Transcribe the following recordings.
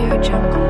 Audio Jungle.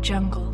Jungle.